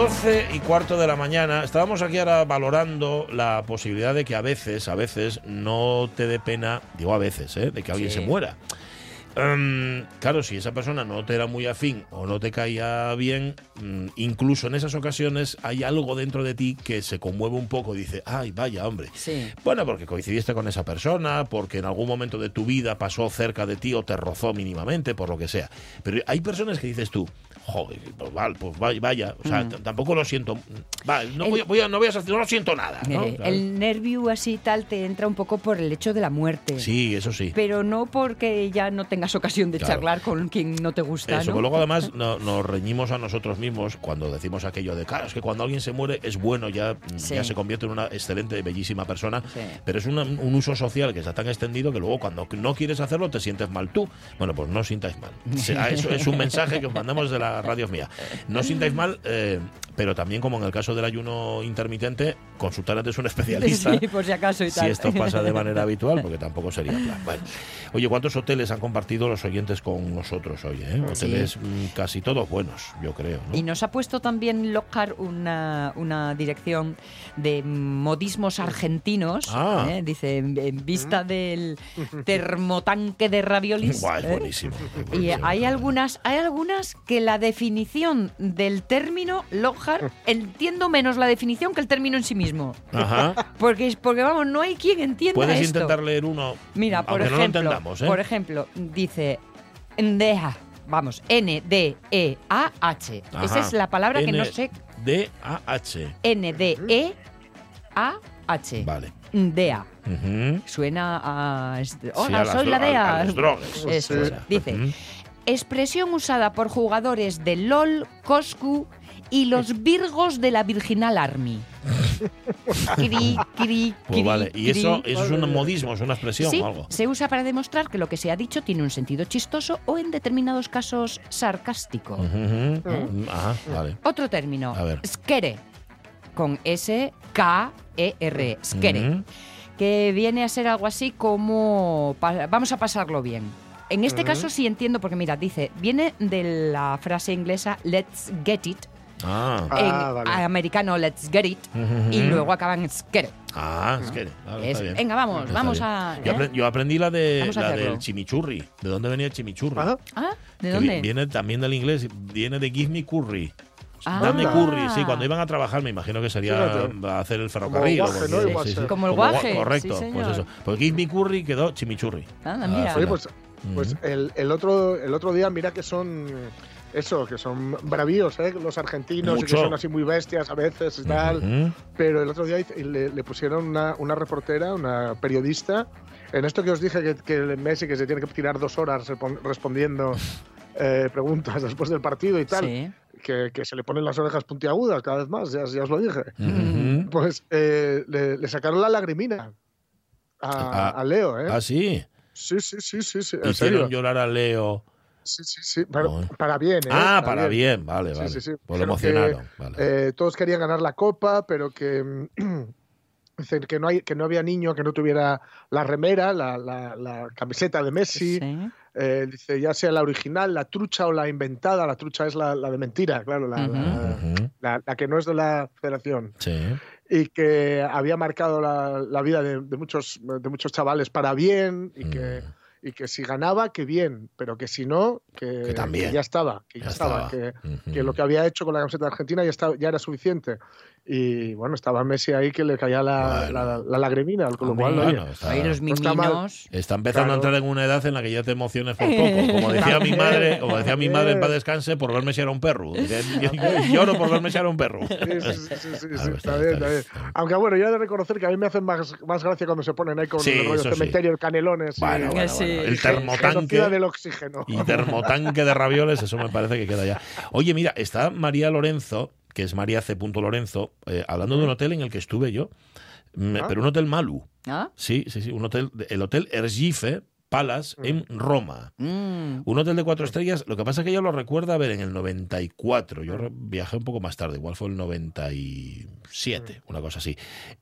12 y cuarto de la mañana, estábamos aquí ahora valorando la posibilidad de que a veces, a veces, no te dé pena, digo a veces, ¿eh? de que alguien Sí. se muera. Em, claro, si esa persona no te era muy afín o no te caía bien, mm, incluso en esas ocasiones hay algo dentro de ti que se conmueve un poco y dice, ay, vaya hombre. Sí. Bueno, porque coincidiste con esa persona, porque en algún momento de tu vida pasó cerca de ti o te rozó mínimamente, por lo que sea. Pero hay personas que dices tú, joder, pues, vale, pues vaya, o sea, Mm. tampoco lo siento. Vale, no, El- voy, a- voy a, no voy a no lo siento nada. ¿no? Claro. el nervio así tal te entra un poco por el hecho de la muerte. Sí, eso sí. Pero no porque ya no tengas ocasión de Claro. charlar con quien no te gusta, Eso, ¿no? que luego además no- nos reñimos a nosotros mismos cuando decimos aquello de, claro, es que cuando alguien se muere es bueno, ya, Sí. ya se convierte en una excelente, bellísima persona, Sí. pero es una- un uso social que está tan extendido que luego cuando no quieres hacerlo te sientes mal tú. Bueno, pues no os sintáis mal. O sea, eso es un mensaje que os mandamos de la radio mía. No os sintáis mal, eh, pero también como en el caso del ayuno intermitente, consultar antes a un especialista. Sí, por si acaso y Si esto pasa de manera habitual, porque tampoco sería plan. Bueno, oye, ¿cuántos hoteles han compartido los oyentes con nosotros hoy? eh? Hoteles mm, casi todos buenos, yo creo. ¿no? Y nos ha puesto también Lockhart una, una dirección de modismos argentinos. Ah. ¿eh? Dice, en, en vista del termotanque de raviolis. Es ¿eh? buenísimo. Y hay algunas, hay algunas que la definición del término Lockhart entiendo menos la definición que el término en sí mismo. Ajá. Porque, porque vamos, no hay quien entienda Puedes esto. intentar leer uno. Mira, por aunque no lo ejemplo, entendamos, ¿eh? por ejemplo, dice Ndeha, vamos, N D E A H. Esa es la palabra que no sé. D-A-H. N D E A H. Vale. Ujú. Suena a Sí, Hola, a las soy la DEA. a las drogas. Eso, Sí. dice. Expresión usada por jugadores de LOL, Coscu y los Virgos de la Virginal Army. Cri, cri, Pues cri, vale. ¿Y eso, es un modismo, es una expresión Sí, o algo? se usa para demostrar que lo que se ha dicho tiene un sentido chistoso o en determinados casos sarcástico. Ujú. Ajá, vale. Otro término, A ver. skere, con S-K-E-R, skere, Ujú. que viene a ser algo así como vamos a pasarlo bien. En este caso sí entiendo, porque mira, dice, viene de la frase inglesa let's get it, Ah. en Ah, vale. americano let's get it, y luego acaban en skere. Ah, Es- está bien. venga, vamos, Está vamos bien. a- Yo, ¿eh? yo aprendí la, de, la del chimichurri. ¿De dónde venía el chimichurri? Ajá. Ah, ¿de dónde? vi- Viene también del inglés, viene de give me curry. Ah. Dame curry, sí, cuando iban a trabajar me imagino que sería a hacer el ferrocarril. Como el gua- guaje, Correcto, sí, pues eso. Pues give me curry quedó chimichurri. Ah, mira. Oye, pues, pues el, el otro, el otro día, mira que son eso, que son bravíos, ¿eh? los argentinos, y Mucho. que son así muy bestias a veces y tal. Ujú. Pero el otro día le, le pusieron una, una reportera, una periodista, en esto que os dije que, que el Messi que se tiene que tirar dos horas respondiendo eh, preguntas después del partido y tal, Sí. que, que se le ponen las orejas puntiagudas cada vez más, ya, ya os lo dije. Ujú. Pues eh, le, le sacaron la lagrimina a, Ah, a Leo, ¿eh? Ah, sí. Sí, sí, sí, sí, sí, en serio. Hicieron llorar a Leo. Sí, sí, sí, para, bien, ¿eh? Ah, para bien, vale, vale. sí, sí. Pues lo que, emocionaron. Vale. Eh, todos querían ganar la copa, pero que mm, dicen que no hay, que no había niño que no tuviera la remera, la, la- la camiseta de Messi. Sí. Eh, dice ya sea la original, la trucha o la inventada. La trucha es la, la de mentira, claro, la, la- Ujú. la- la que no es de la Federación Sí. y que había marcado la, la vida de, de muchos de muchos chavales para bien y que y que si ganaba, que bien, pero que si no, que, Que también. que ya estaba, que ya, Ya estaba, estaba. que, que lo que había hecho con la camiseta de Argentina ya, estaba, ya era suficiente. Y bueno, estaba Messi ahí que le caía la, Bueno. la, la lagrimina, con lo oye, está- Ahí los miminos. Está empezando Claro. a entrar en una edad en la que ya te emociones por poco. Como decía mi madre, como decía mi madre en paz descanse, por verme si era un perro. Lloro por verme si era un perro. Sí, sí, sí, sí, sí, sí, Claro, está bien, está bien. Aunque bueno, yo he de reconocer que a mí me hacen más, más gracia cuando se ponen ahí con Sí, el rollo sí. cementerio, el canelones. y- Bueno, bueno, Sí. bueno. El termotanque. del oxígeno. Y termotanque de ravioles, eso me parece que queda ya. Oye, mira, está María Lorenzo, que es María C. Lorenzo, eh, hablando de un hotel en el que estuve yo, mm, Ah. pero un hotel Malu. ¿Ah? Sí, sí, sí, un hotel, el Hotel Ergife Palace en Roma. Mm. Un hotel de cuatro estrellas, lo que pasa es que ella lo recuerda a ver en el 94. Yo re- viajé un poco más tarde, igual fue el 97, una cosa así.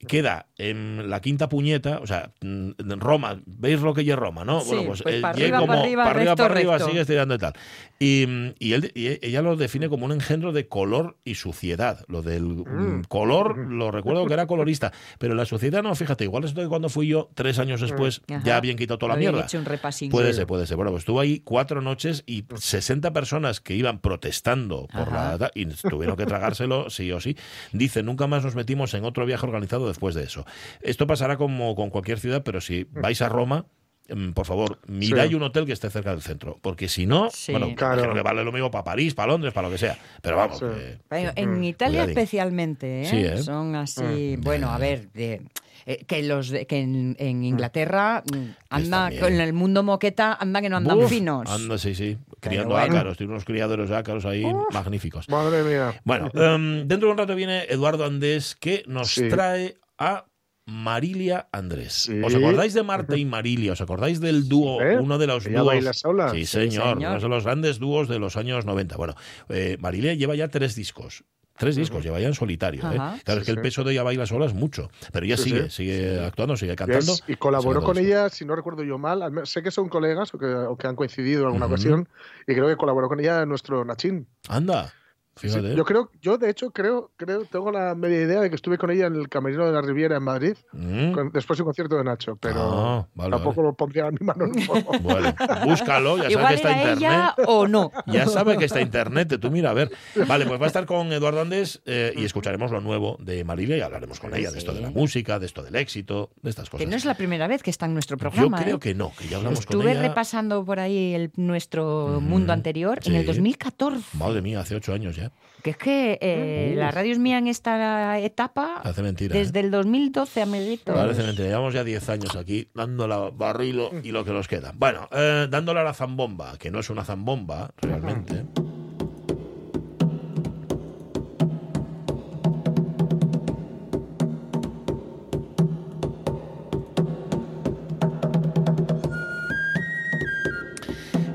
Queda en la quinta puñeta, o sea, mm, en Roma, ¿veis lo que es Roma, no? Sí, pues para llega arriba, para arriba, para arriba, recto, para arriba, sigue estirando y tal. Y, mm, y él- y ella lo define como un engendro de color y suciedad. Lo del mm, color, lo recuerdo que era colorista, pero la suciedad no, fíjate, igual es que cuando fui yo, tres años después, Ajá. ya habían quitado toda la mierda. hecho un repasín. Puede ser, puede ser. Bueno, pues estuvo ahí cuatro noches y 60 personas que iban protestando por Ajá. la y tuvieron que tragárselo sí o sí. Dice, nunca más nos metimos en otro viaje organizado después de eso. Esto pasará como con cualquier ciudad, pero si vais a Roma, mm, por favor, miráis Sí. un hotel que esté cerca del centro, porque si no, Sí. bueno, Claro. creo que vale lo mismo para París, para Londres, para lo que sea. Pero vamos, Sí. eh, Bueno, en Italia Cuidadín. especialmente, ¿eh? Sí, ¿eh? Son así, Mm. bueno, a ver, de- eh, que los de- que en, en Inglaterra mm, anda con el mundo moqueta anda que no andan uf, finos. anda, sí, sí, criando bueno. ácaros, tiene unos criaderos de ácaros ahí magníficos. Madre mía. Bueno, em, dentro de un rato viene Eduardo Andés que nos Sí. trae a Marilia Andrés. Sí. ¿Os acordáis de Marta y Marilia? ¿Os acordáis del dúo? ¿Eh? Uno de los Ella dúos. baila sola. Sí, señor. Uno de los grandes dúos de los años 90. Bueno, eh, Marilia lleva ya tres discos. Tres discos, lleva ya en solitario. ¿eh? Claro, es Sí, que el peso de ella baila sola es mucho. Pero ella Sí, sigue, sí. sigue actuando, sigue cantando. es- y colaboró con ella, si no recuerdo yo mal, al menos- sé que son colegas o que, o que han coincidido en alguna ocasión, y creo que colaboró con ella nuestro Nachín. Anda, Sí, yo creo, yo de hecho creo, creo, tengo la media idea de que estuve con ella en el Camerino de la Riviera en Madrid, Mm. con- después de un concierto de Nacho, pero Ah, vale, tampoco lo pondría a mi mano en el fuego. Bueno, búscalo, ya sabes que está internet. ella o no. Ya sabe que está internet, tú mira, a ver. Vale, pues va a estar con Eduardo Andés eh, y escucharemos lo nuevo de Marilia y hablaremos con ella de esto de la música, de esto del éxito, de estas cosas. Que no es la primera vez que está en nuestro Yo programa. creo ¿eh? que no, que ya hablamos con Estuve ella. repasando por ahí el, nuestro mundo anterior en el 2014. Madre mía, hace ocho años ya. Que es que eh, la radio es mía en esta etapa Hace mentira. ¿eh? desde el 2012, amiguitos. Parece mentira. Llevamos ya 10 años aquí dando la barrilo y lo que nos queda. Bueno, eh, dándole a la zambomba, que no es una zambomba realmente.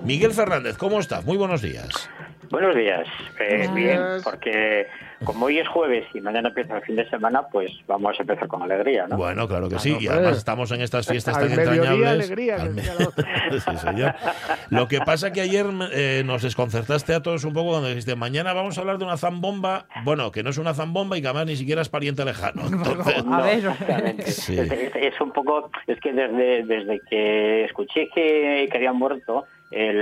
Miguel Fernández, ¿cómo estás? Muy buenos días. Buenos días. Eh, Buenos bien, días. porque como hoy es jueves y mañana empieza el fin de semana, pues vamos a empezar con alegría, ¿no? Bueno, claro que sí. Claro, Y además estamos en estas fiestas Al tan entrañables. alegría, Al me-. Sí, señor. Lo que pasa que ayer eh, nos desconcertaste a todos un poco cuando dijiste, mañana vamos a hablar de una zambomba, bueno, que no es una zambomba y que además ni siquiera es pariente lejano. Entonces, A ver. exactamente. Sí. Es, es- es un poco, es que desde, desde que escuché que, que había muerto el,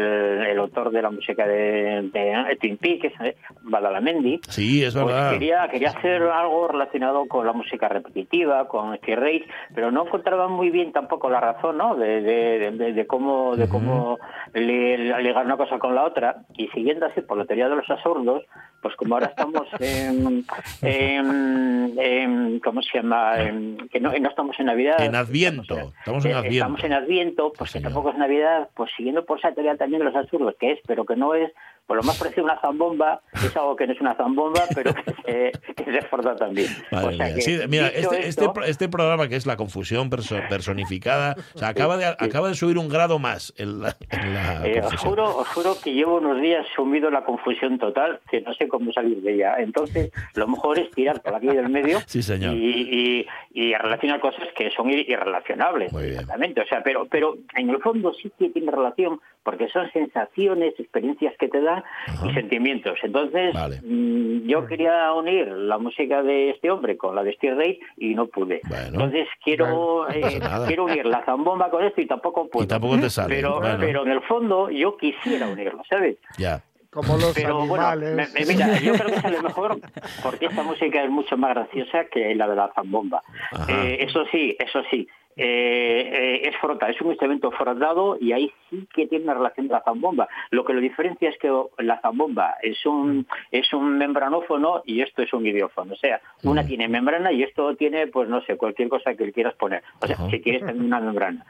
el autor de la música de, de Twin Peaks, eh, Badalamenti, sí, es Pues verdad. quería, quería hacer algo relacionado con la música repetitiva, con Steve Reich, pero no encontraba muy bien tampoco la razón, ¿no? De, de, de- de cómo, de cómo li- ligar una cosa con la otra. Y siguiendo así por la teoría de los absurdos, pues como ahora estamos en, en- en- ¿cómo se llama? En- que no, no estamos en Navidad. En Adviento, estamos en Eh, Adviento. Estamos en Adviento, pues Sí, que tampoco es Navidad, pues siguiendo por esa teoría también de los absurdos, que es, pero que no es, por lo más parecido a una zambomba, es algo que no es una zambomba, pero que se, que se esforza también. Madre O sea mía. que, Sí, mira, este, este, esto, este programa que es la confusión perso- personificada, o sea, acaba de, acaba de subir un grado más en la, en la eh, os, juro, os juro que llevo unos días sumido en la confusión total, que no sé cómo salir de ella. Entonces, lo mejor es tirar por aquí del medio Sí, señor. y, y, y relacionar cosas que son ir- irrelacionables. Muy bien. Exactamente. O sea, pero, pero en el fondo sí que tiene relación, porque son sensaciones, experiencias que te dan y sentimientos. Entonces, Vale. mm, yo quería unir la música de este hombre con la de Steve Ray y no pude. Bueno. Entonces, quiero, eh, quiero unir la zambomba con esto y tampoco puedo. Y tampoco te sale. pero, bueno, pero en el fondo yo quisiera unirlo, ¿sabes? ya. Como los Pero bueno, me- me- mira, yo creo que sale mejor porque esta música es mucho más graciosa que la de la zambomba. Eh, eso sí, eso sí. Eh, eh, es frota, es un instrumento frotado y ahí sí que tiene una relación con la zambomba. Lo que lo diferencia es que la zambomba es un es un membranófono y esto es un idiófono. O sea, una tiene membrana y esto tiene, pues no sé, cualquier cosa que le quieras poner. O sea, Ajá. si quieres también una membrana.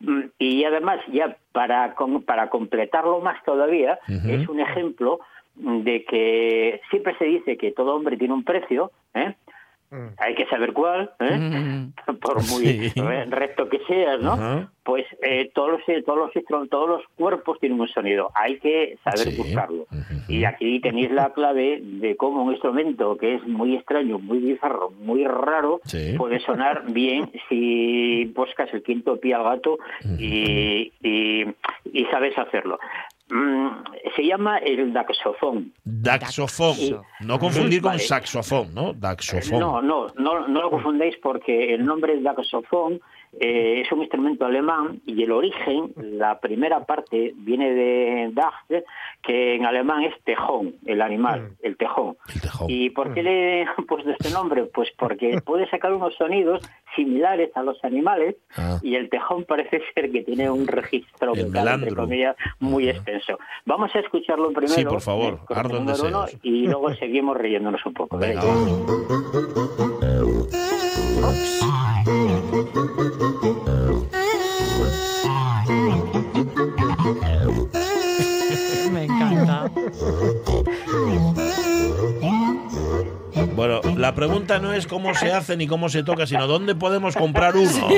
Mm, Y además, ya para, para completarlo más todavía, es un ejemplo de que siempre se dice que todo hombre tiene un precio, ¿eh? Mm. hay que saber cuál, ¿eh? Mm. por muy Sí. re- recto que seas, ¿no? Pues eh, todos los todos los todos los cuerpos tienen un sonido, hay que saber Sí. buscarlo. Y aquí tenéis la clave de cómo un instrumento que es muy extraño, muy bizarro, muy raro, Sí. puede sonar bien si buscas el quinto pie al gato y, y, y sabes hacerlo. Mm, se llama el daxofón. Daxofón. No confundir con Vale. saxofón, ¿no? Daxofón. No, no, no, no lo confundéis porque el nombre daxofón eh, es un instrumento alemán y el origen, la primera parte, viene de Dach, que en alemán es tejón, el animal, el tejón. El tejón. ¿Y por qué le he puesto este nombre? Pues porque puede sacar unos sonidos similares a los animales Ah. y el tejón parece ser que tiene un registro vocal, entre comillas, muy Ajá. extenso. Vamos a escucharlo primero. Sí, por favor, eh, el ardo uno, y luego seguimos riéndonos un poco. Venga. Me encanta. Bueno, la pregunta no es cómo se hace ni cómo se toca, sino dónde podemos comprar uno.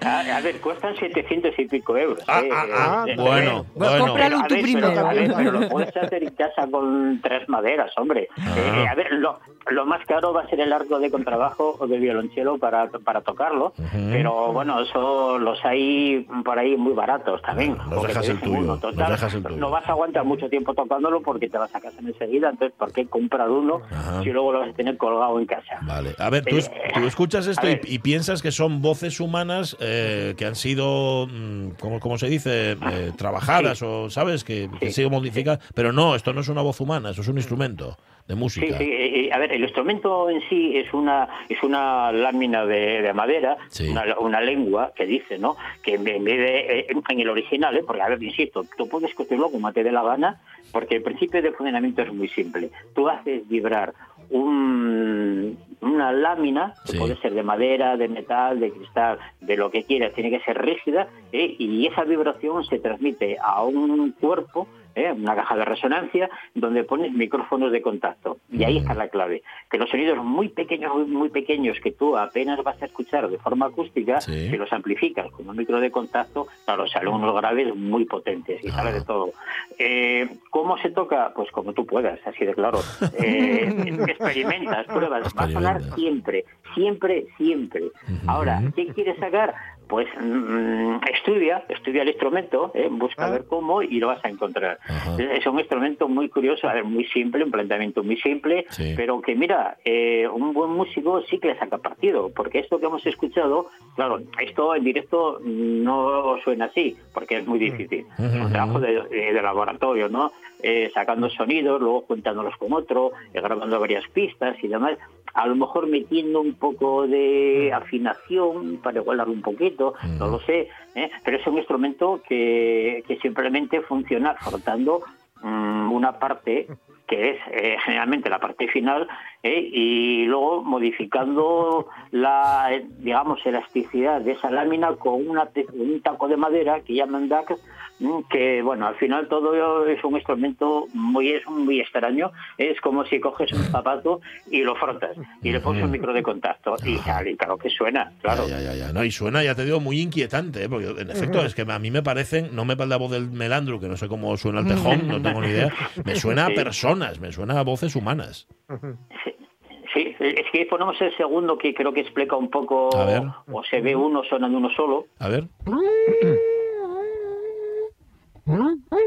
A, a ver, cuestan 700 y pico euros. Ah, eh, ah, ah, eh, bueno, eh, bueno. cómpralo tú primero. Pero, a ver, pero lo puedes hacer en casa con tres maderas, hombre. Ah. Eh, a ver, lo, lo más caro va a ser el arco de contrabajo o de violonchelo para, para tocarlo, pero bueno, eso los hay por ahí muy baratos también. Que dejas el tuyo, uno, nos total, dejas el tuyo. No vas a aguantar mucho tiempo tocándolo porque te vas a casa enseguida, entonces ¿por qué comprar uno Ajá. si luego lo vas a tener colgado en casa? Vale. A ver, tú, es- tú escuchas esto y, piensas que son voces humanas eh, que han sido, mm, ¿cómo, cómo se dice? Eh, trabajadas o, ¿sabes? Que, que han Sí. sido modificadas. Pero no, esto no es una voz humana, eso es un instrumento de Sí, música. sí, eh, eh, a ver, el instrumento en sí es una es una lámina de, de madera, Sí. una, una lengua que dice, ¿no? Que en vez de, eh, en el original, ¿eh? porque a ver, insisto, tú puedes construirlo como te dé la gana, porque el principio de funcionamiento es muy simple. Tú haces vibrar un, una lámina, que Sí. puede ser de madera, de metal, de cristal, de lo que quieras, tiene que ser rígida, ¿eh? y esa vibración se transmite a un cuerpo ¿eh? una caja de resonancia donde pones micrófonos de contacto. Y ahí está la clave. Que los sonidos muy pequeños, muy, muy pequeños que tú apenas vas a escuchar de forma acústica, Sí. si los amplificas con un micro de contacto, claro, salen unos graves muy potentes y sale de todo. Eh, ¿Cómo se toca? Pues como tú puedas, así de claro. Eh, experimentas, pruebas, va a sonar siempre, siempre, siempre. Ahora, ¿qué quieres sacar? Pues mm, estudia, estudia el instrumento, ¿eh? busca Ah. ver cómo y lo vas a encontrar. Ajá. Es un instrumento muy curioso, a ver, muy simple, un planteamiento muy simple, Sí. pero que mira, eh, un buen músico sí que le saca partido, porque esto que hemos escuchado, claro, esto en directo no suena así, porque es muy difícil. Es un trabajo de- de laboratorio, ¿no? Eh, sacando sonidos, luego juntándolos con otro, eh, grabando varias pistas y demás. A lo mejor metiendo un poco de afinación para igualar un poquito, no lo sé, ¿eh? pero es un instrumento que, que simplemente funciona frotando mm, una parte que es eh, generalmente la parte final ¿eh? y luego modificando la digamos elasticidad de esa lámina con una un taco de madera que llaman DAC mm, que bueno al final todo es un instrumento muy es muy extraño es como si coges un zapato y lo frotas y le pones un micro de contacto y sale claro que suena claro Ya, ya, ya, ya. No, y suena, ya te digo, muy inquietante, ¿eh? porque en efecto es que a mí me parecen, no me la voz del melandro, que no sé cómo suena el tejón, no tengo ni idea, me suena a personas, me suena a voces humanas. Sí, sí, es que ponemos el segundo que creo que explica un poco, A ver. o se ve uno sonando uno solo. A ver. Ha ha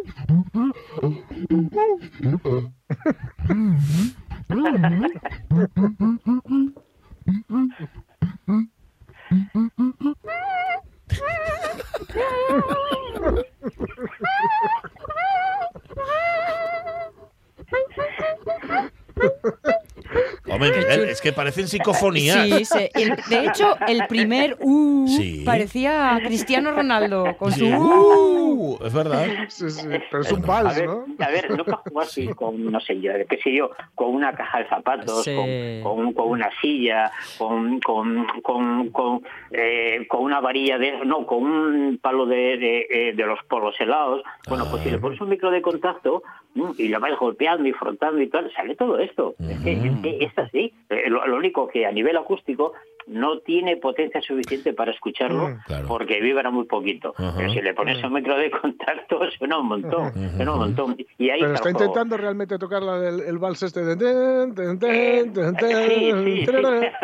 ha! Hombre, Miguel, es que parecen psicofonías. Sí, sí. El- de hecho, el primer uh Sí. parecía Cristiano Ronaldo con su Sí. uh. Uh, es verdad. Sí, sí, pero es un A vals, ver, ¿no? a ver, nunca jugaste con, no sé yo, qué sé yo, con una caja de zapatos, Sí. con, con, con una silla, con, con, con, con, eh, con una varilla de, no, con un palo de, de, eh, de los polos helados. Bueno, pues si Ah. le pones un micro de contacto y lo vas golpeando y frotando y tal, sale todo esto. Es, que, es que es así. Eh, Lo, lo único que a nivel acústico no tiene potencia suficiente para escucharlo Mm, claro. porque vibra muy poquito. Pero si le pones un micro de contacto suena un montón, suena un montón. Y ahí Pero está está el juego. intentando realmente tocar la del el vals este de... Sí, sí, sí.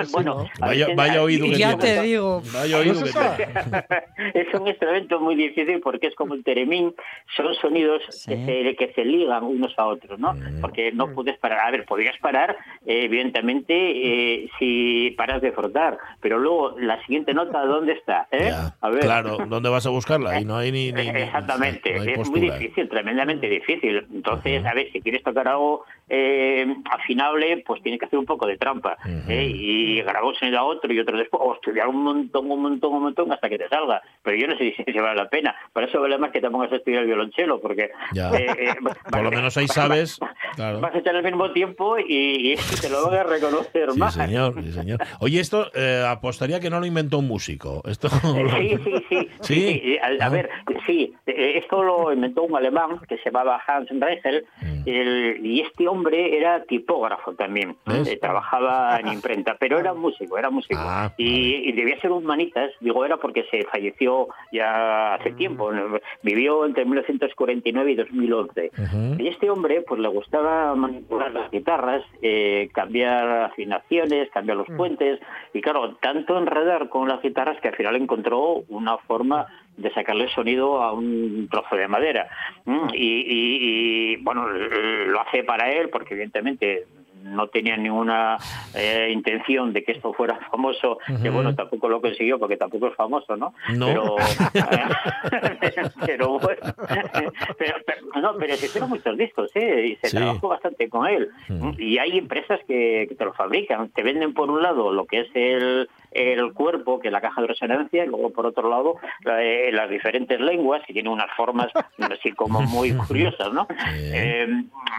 Bueno, Vaya, vaya oído que Ya te digo. Vaya oído ¿No que es un instrumento muy difícil porque es como el teremín, son sonidos Sí. que, se, que se ligan unos a otros, ¿no? Porque no puedes parar. A ver, podrías parar, eh, evidentemente, eh, si paras de frotar, pero luego la siguiente nota, ¿dónde está? ¿Eh? Ya, A ver. Claro, ¿dónde vas a buscarla? Ahí no hay ni. Exactamente, no hay es muy difícil, tremendamente difícil. Entonces, a ver, si quieres tocar algo eh, afinable, pues tienes que hacer un poco de trampa ¿eh? y grabar un sonido a otro y otro después, o estudiar un montón, un montón, un montón hasta que te salga. Pero yo no sé si, si vale la pena. Para eso vale más que te pongas a estudiar el violonchelo, porque Ya. eh, eh, Por lo menos ahí sabes. Claro. vas a echar al mismo tiempo y, y te lo van a reconocer Sí, más. señor, sí, señor. Oye, esto eh, apostaría que no lo inventó un músico. Esto Sí, sí, sí. ¿Sí? A, a Ah. ver, sí, eh, esto lo inventó un alemán que se llamaba Hans Reichel Mm. el- y este hombre era tipógrafo también. Eh, trabajaba en imprenta, pero era músico, era músico. Ah, y, y debía ser un manitas, digo, era porque se falleció ya hace tiempo. ¿no? Vivió entre 1949 y 2011. Ujú. Y este hombre, pues le gustaba manipular las guitarras, eh, cambiar afinaciones, cambiar los puentes, y claro, tanto enredar con las guitarras que al final encontró una forma de sacarle sonido a un trozo de madera. Mm, Y, y- y, bueno, lo hace para él, porque evidentemente no tenía ninguna eh, intención de que esto fuera famoso, que bueno, tampoco lo consiguió porque tampoco es famoso, ¿no? No. Pero, pero bueno, pero, pero- no, pero se hicieron muchos discos, ¿eh? Y se Sí. trabajó bastante con él. Y hay empresas que, que te lo fabrican. Te venden por un lado lo que es el, el cuerpo, que es la caja de resonancia, y luego por otro lado eh, las diferentes lenguas, que tienen unas formas así como muy curiosas, ¿no? Eh,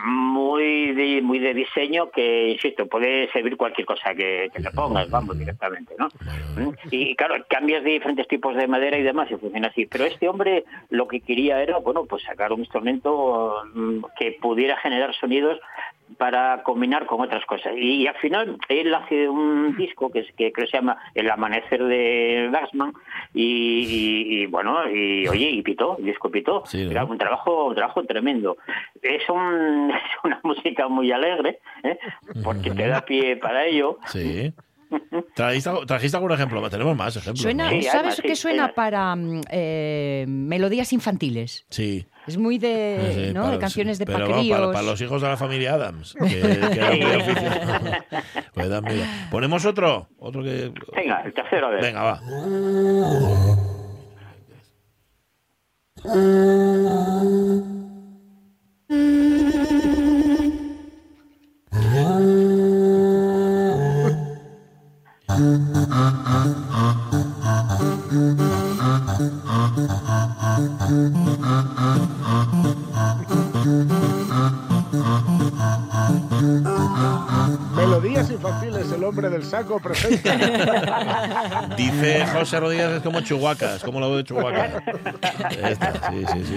muy, de, muy de diseño que, insisto, puede servir cualquier cosa que, que le pongas, vamos, directamente, ¿no? Y claro, cambias de diferentes tipos de madera y demás y funciona así. Pero este hombre lo que quería era, bueno, pues sacar un instrumento mm, que pudiera generar sonidos para combinar con otras cosas. Y, al final él hace un disco que, es, que creo que se llama El Amanecer de Gassman y, y- y, bueno, y oye, y pitó, el disco pitó. Sí, ¿no? Era un trabajo, un trabajo tremendo. Es, un, es una música muy alegre, ¿eh? porque te da pie para ello. Sí. ¿Trajiste, trajiste algún ejemplo? Tenemos más ejemplos. Suena, ¿no? Sí, ¿Sabes además, qué sí, suena para mm, eh, melodías infantiles? Sí. Es muy de, Sí, ¿no? para- de canciones de pero para, para los hijos de la familia Adams, que, que era muy aficionado. Pues da miedo. Ponemos otro, otro que. Venga, el tercero, a ver. Venga, va. Uh-huh. Melodías infantiles, el hombre del saco presenta. Dice José Rodríguez es como Chihuahua, es como la voz de Chihuahua. Esta, sí, sí, sí.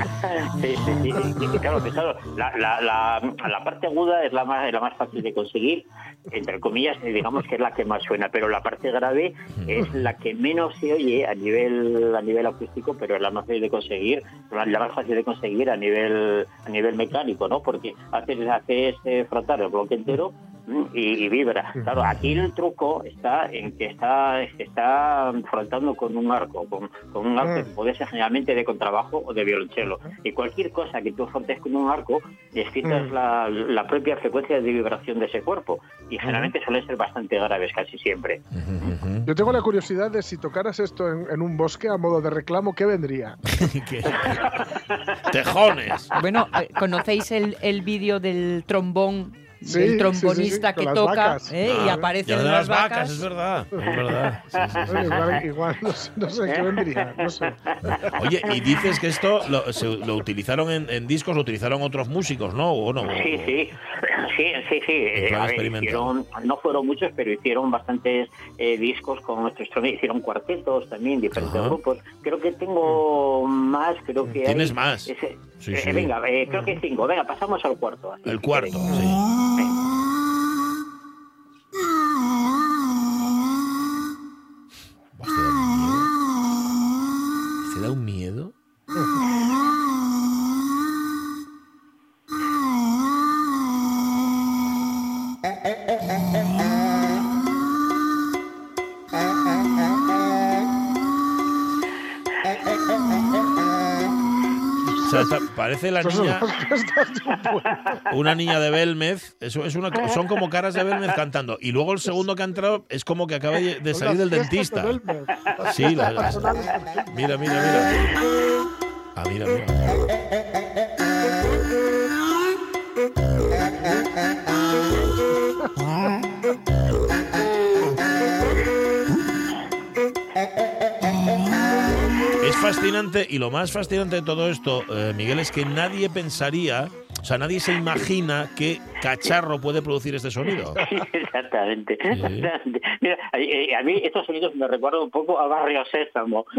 Sí, sí, sí, sí, claro, que claro, la, la, la, la parte aguda es la más, la más fácil de conseguir, entre comillas, digamos que es la que más suena, pero la parte grave es la que menos se oye a nivel a nivel acústico, pero es la más fácil de conseguir, la la más fácil de conseguir a nivel a nivel mecánico, ¿no? Porque haces, haces eh, frotar el bloque entero y, y vibra. Claro, aquí el truco está en que está, está frontando con un arco, con, con un arco Mm. que puede ser generalmente de contrabajo o de violonchelo. Y cualquier cosa que tú frontes con un arco, excitas Mm. la, la propia frecuencia de vibración de ese cuerpo. Y generalmente suelen ser bastante graves casi siempre. Yo tengo la curiosidad de si tocaras esto en, en un bosque a modo de reclamo, ¿qué vendría? ¿Qué? Tejones. Bueno, eh, ¿conocéis el, el vídeo del trombón? Sí, sí, trombonista sí, sí, que toca eh, y Ah, aparecen las las vacas. vacas, es verdad. Es verdad. Sí, sí, sí. Bueno, igual, igual no, sé, no sé qué vendría. No sé. Oye, y dices que esto lo, se- lo utilizaron en, en discos, lo utilizaron otros músicos, ¿no? ¿O no? Sí, sí, sí, sí, sí. Eh, a ver, hicieron, no fueron muchos, pero hicieron bastantes eh, discos con nuestro instrumento. Hicieron cuartetos también, diferentes Ajá. grupos. Creo que tengo más, creo que Tienes hay- más. ese- Sí, eh, sí. Venga, eh, creo que cinco. Venga, pasamos al cuarto. así, El si cuarto, sí. ¿Se da un miedo? ¿Se da un miedo? Sea, está- parece la niña, una niña de Belmez. Eso es una, son como caras de Belmez cantando. Y luego el segundo que ha entrado es como que acaba de salir del dentista. Sí, la- argentinas. Mira, mira, mira. Ah, mira, mira. Fascinante y lo más fascinante de todo esto, eh, Miguel, es que nadie pensaría, o sea, nadie se imagina que cacharro puede producir este sonido. Exactamente. Mira, eh, a mí estos sonidos me recuerdan un poco a Barrio Sésamo.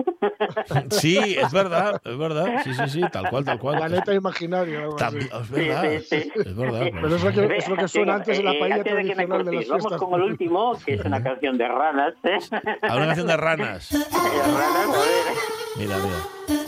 Sí, es verdad, es verdad. Sí, sí, sí, tal cual, tal cual. Planeta imaginario. También- es verdad, Sí, sí, sí. es verdad. Pero es lo que, es lo que suena antes de la Eh, paella antes de que me tradicional de las cortéis, Vamos con el último, que es una canción de ranas. ¿eh? A una canción de ranas. De ranas, a ver. Mira, mira.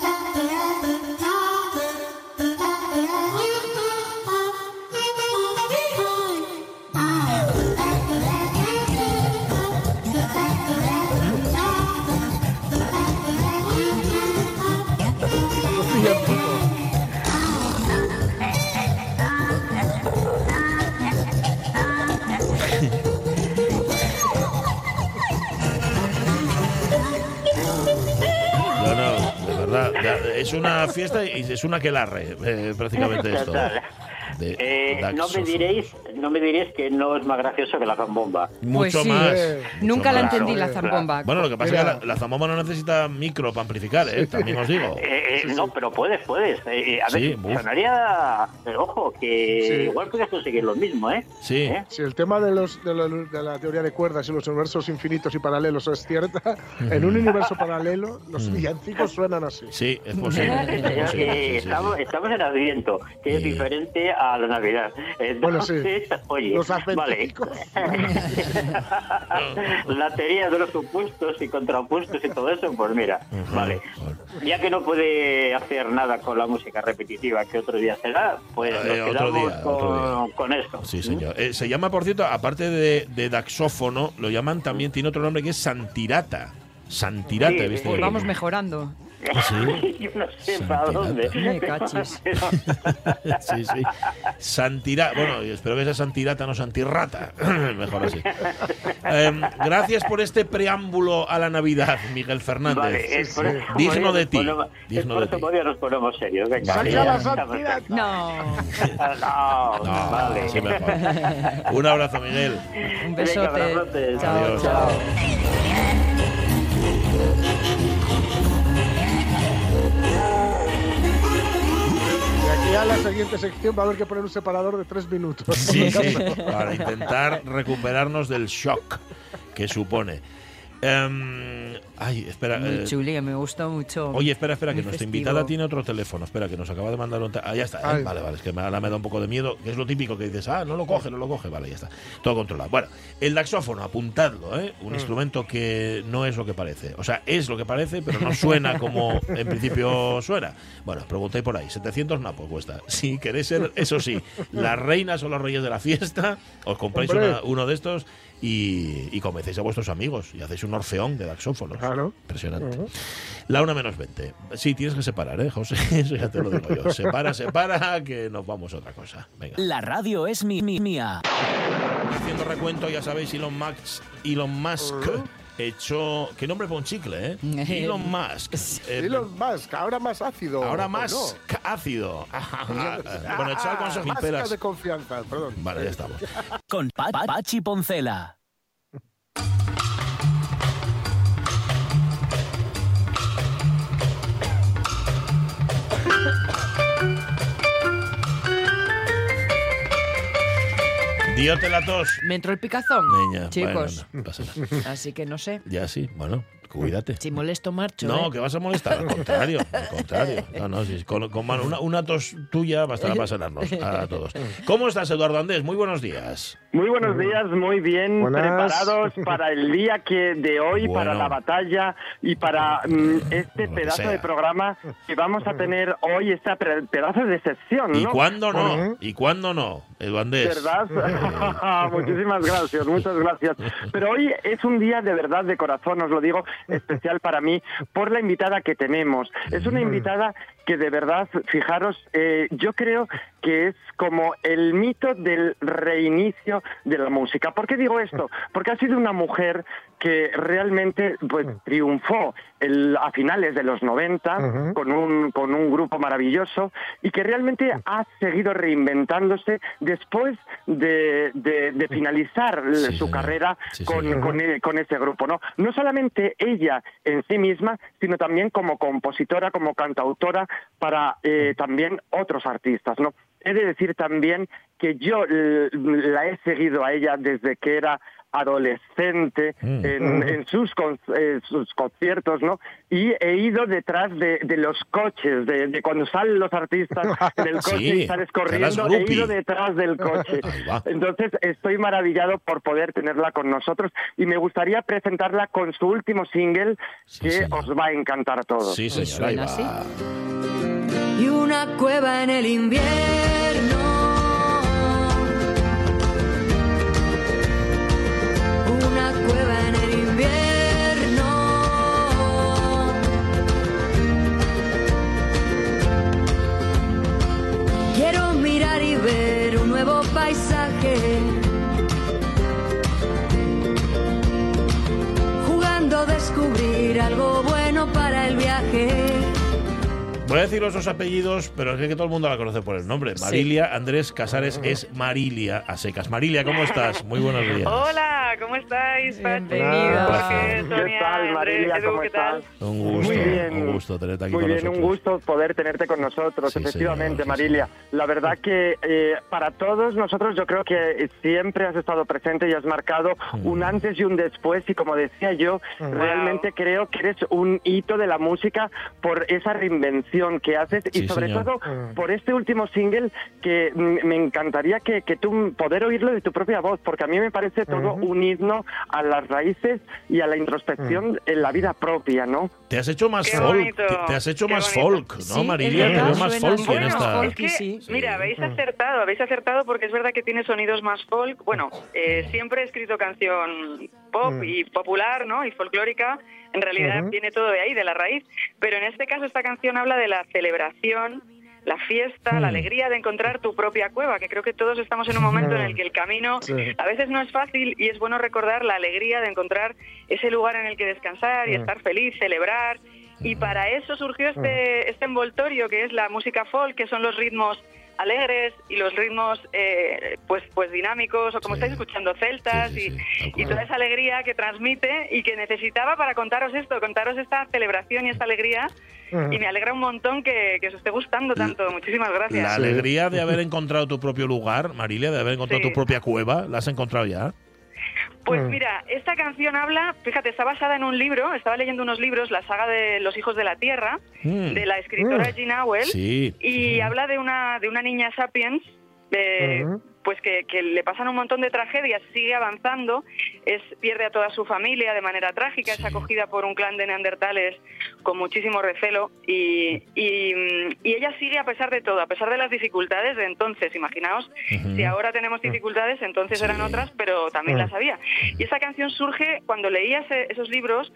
Es una fiesta y es una quelarre, eh, prácticamente esto. Total. De Eh, no me diréis, no me diréis que no es más gracioso que la zambomba. Mucho Pues sí. más. Eh, Nunca la mucho más. entendí la zambomba. Bueno, lo que pasa Mira. es que la, la zambomba no necesita micro para amplificar, ¿eh? También os digo. Eh, eh, no, pero puedes, puedes. Eh, eh, a Sí, ver, buf. sonaría. Pero ojo, que Sí. igual puedes conseguir lo mismo, ¿eh? Sí. ¿Eh? Si el tema de, los, de, la, de la teoría de cuerdas y los universos infinitos y paralelos es cierta, en un universo paralelo los villancicos suenan así. Sí, es posible. es Eh, posible, sí, sí, estamos, sí. estamos en Adviento, que es diferente a la Navidad. Bueno, sí. Entonces, oye, Los vale. la teoría de los opuestos y contrapuestos y todo eso, pues mira, vale. Ya que no puede hacer nada con la música repetitiva que otro día será, pues nos Eh, otro quedamos día, con, otro día. con esto. Sí, señor. Eh, se llama, por cierto, aparte de, de daxófono, lo llaman también, tiene otro nombre que es santirata. Santirata, Sí, ¿viste? sí. Pues vamos mejorando. Sí. Yo no sé para dónde. Me cachis. sí, sí. Santirata. Bueno, espero que sea santirata, no santirrata. Mejor así. Em, gracias por este preámbulo a la Navidad, Miguel Fernández. Vale, es por eso Digno de ti, ponemos- digno es por de ti. nos ponemos serios. Venga, Vale. ya ¡Saca la. No. No, No, vale. sí, mejor. Un abrazo, Miguel. Un Venga, besote. abrazotes. Chao, Adiós. chao. Y aquí a la siguiente sección va a haber que poner un separador de tres minutos. Sí, sí, para intentar recuperarnos del shock que supone. Em, ay, espera. Muy eh, chuli, me gustó mucho. Oye, espera, espera, que nuestra festivo. invitada tiene otro teléfono. Espera, que nos acaba de mandar un. Ah, ya está. ¿eh? Vale, vale, es que me, ahora me da un poco de miedo, que es lo típico que dices, ah, no lo coge, no lo coge. Vale, ya está. Todo controlado. Bueno, el daxófono, apuntadlo, ¿eh? Mm. Un instrumento que no es lo que parece. O sea, es lo que parece, pero no suena como en principio suena. Bueno, preguntáis por ahí. 700 napos cuesta. Si queréis ser, eso sí, las reinas o los reyes de la fiesta, os compráis una- uno de estos y, y convencéis a vuestros amigos y hacéis un orfeón de daxófonos. Claro. Impresionante. La una menos 20. Sí, tienes que separar, ¿eh, José? Eso ya te lo digo yo. Separa, separa, que nos vamos a otra cosa. Venga. La radio es mi, mi- mía. Haciendo recuento, ya sabéis, Elon Musk, Elon Musk echó... ¿Qué nombre para un chicle, eh? Elon Musk. Eh, Elon Musk, ahora más ácido. ahora ¿o más no? ácido. bueno, echado con sus Máscara pelas. de confianza, perdón. Vale, ya estamos. Con Pa- Pa- Pachi Poncela. Diote la tos. Me entró el picazón, Niña, chicos. bueno, no pasa nada. Así que no sé. Ya sí, bueno, cuídate. Si molesto, marcho. No, ¿eh? que vas a molestar, al contrario, al contrario. No, no, sí, con, con mano- una, una tos tuya bastará para sanarnos a todos. ¿Cómo estás, Eduardo Andés? Muy buenos días. Muy buenos días, muy bien Buenas. preparados para el día que de hoy, Bueno. para la batalla y para mm, este Lo pedazo de programa que vamos a tener hoy, este pre- pedazo de sección, ¿Y ¿no? cuándo no? ¿Y cuándo no, Edu Andés? ¿Verdad? Muchísimas gracias, muchas gracias. Pero hoy es un día de verdad, de corazón, os lo digo, especial para mí, por la invitada que tenemos. Es una invitada que de verdad, fijaros, eh, yo creo que es como el mito del reinicio de la música. ¿Por qué digo esto? Porque ha sido una mujer que realmente pues triunfó el- a finales de los 90 Ujú. con un con un grupo maravilloso y que realmente ha seguido reinventándose después de, de- de finalizar Sí, su señor. carrera Sí, con, con ese grupo no no solamente ella en sí misma sino también como compositora como cantautora para eh, también otros artistas no he de decir también que yo la he seguido a ella desde que era adolescente Mm. en, en sus, con- eh, sus conciertos, ¿no? Y he ido detrás de, de los coches, de, de cuando salen los artistas en el coche Sí, y sales corriendo, he ido detrás del coche. Entonces estoy maravillado por poder tenerla con nosotros y me gustaría presentarla con su último single Sí, que señor. os va a encantar a todos. Sí, señor, y una cueva en el invierno. Jugando a descubrir algo bueno para el viaje. Voy a decir los dos apellidos, pero es que todo el mundo la conoce por el nombre. Marilia Andrés Casares es Marilia a secas. Marilia, ¿cómo estás? Muy buenos días. Hola, ¿cómo estáis? Bienvenida. ¿Qué tal, Marilia? ¿Cómo estás? Un gusto, Muy bien. un gusto tenerte aquí Muy con bien, nosotros. un gusto poder tenerte con nosotros, Sí, efectivamente, señor, sí, Marilia. La verdad que eh, para todos nosotros yo creo que siempre has estado presente y has marcado Mm. un antes y un después y como decía yo, realmente creo que eres un hito de la música por esa reinvención que haces y Sí, sobre señor. todo por este último single que mm, me encantaría que, que tú poder oírlo de tu propia voz, porque a mí me parece todo un himno a las raíces y a la introspección en la vida propia, ¿no? Te has hecho más Qué folk. bonito, Te, te has hecho qué más bonito. folk, ¿no, Sí, Marilia? Te veo más folk así. en Bueno, esta. es que, Sí. mira, habéis acertado, habéis acertado porque es verdad que tiene sonidos más folk. Bueno, eh, siempre he escrito canción pop y popular, ¿no? Y folclórica. En realidad viene todo de ahí, de la raíz. Pero en este caso esta canción habla de la celebración, la fiesta, la alegría de encontrar tu propia cueva, que creo que todos estamos en un momento en el que el camino Sí. a veces no es fácil y es bueno recordar la alegría de encontrar ese lugar en el que descansar y Mm. estar feliz, celebrar. Y para eso surgió este, este envoltorio que es la música folk, que son los ritmos alegres y los ritmos eh, pues pues dinámicos o como Sí. estáis escuchando celtas Sí, sí, sí, tal y, toda esa alegría que transmite y que necesitaba para contaros esto, contaros esta celebración y esta alegría y me alegra un montón que, que os esté gustando tanto. Muchísimas gracias. La alegría de haber encontrado tu propio lugar, Marilia, de haber encontrado Sí. tu propia cueva, ¿la has encontrado ya? Pues Mm. mira, esta canción habla, fíjate, está basada en un libro, estaba leyendo unos libros, la saga de Los hijos de la tierra, Mm. de la escritora Mm. Jean Auel, Sí. y habla de una, de una niña sapiens, eh, Ujú. pues que, que le pasan un montón de tragedias, sigue avanzando, es, pierde a toda su familia de manera trágica, es acogida por un clan de neandertales con muchísimo recelo y, y, y ella sigue a pesar de todo, a pesar de las dificultades de entonces, imaginaos, si ahora tenemos dificultades, entonces Sí. eran otras, pero también las había. Y esa canción surge cuando leía ese- esos libros,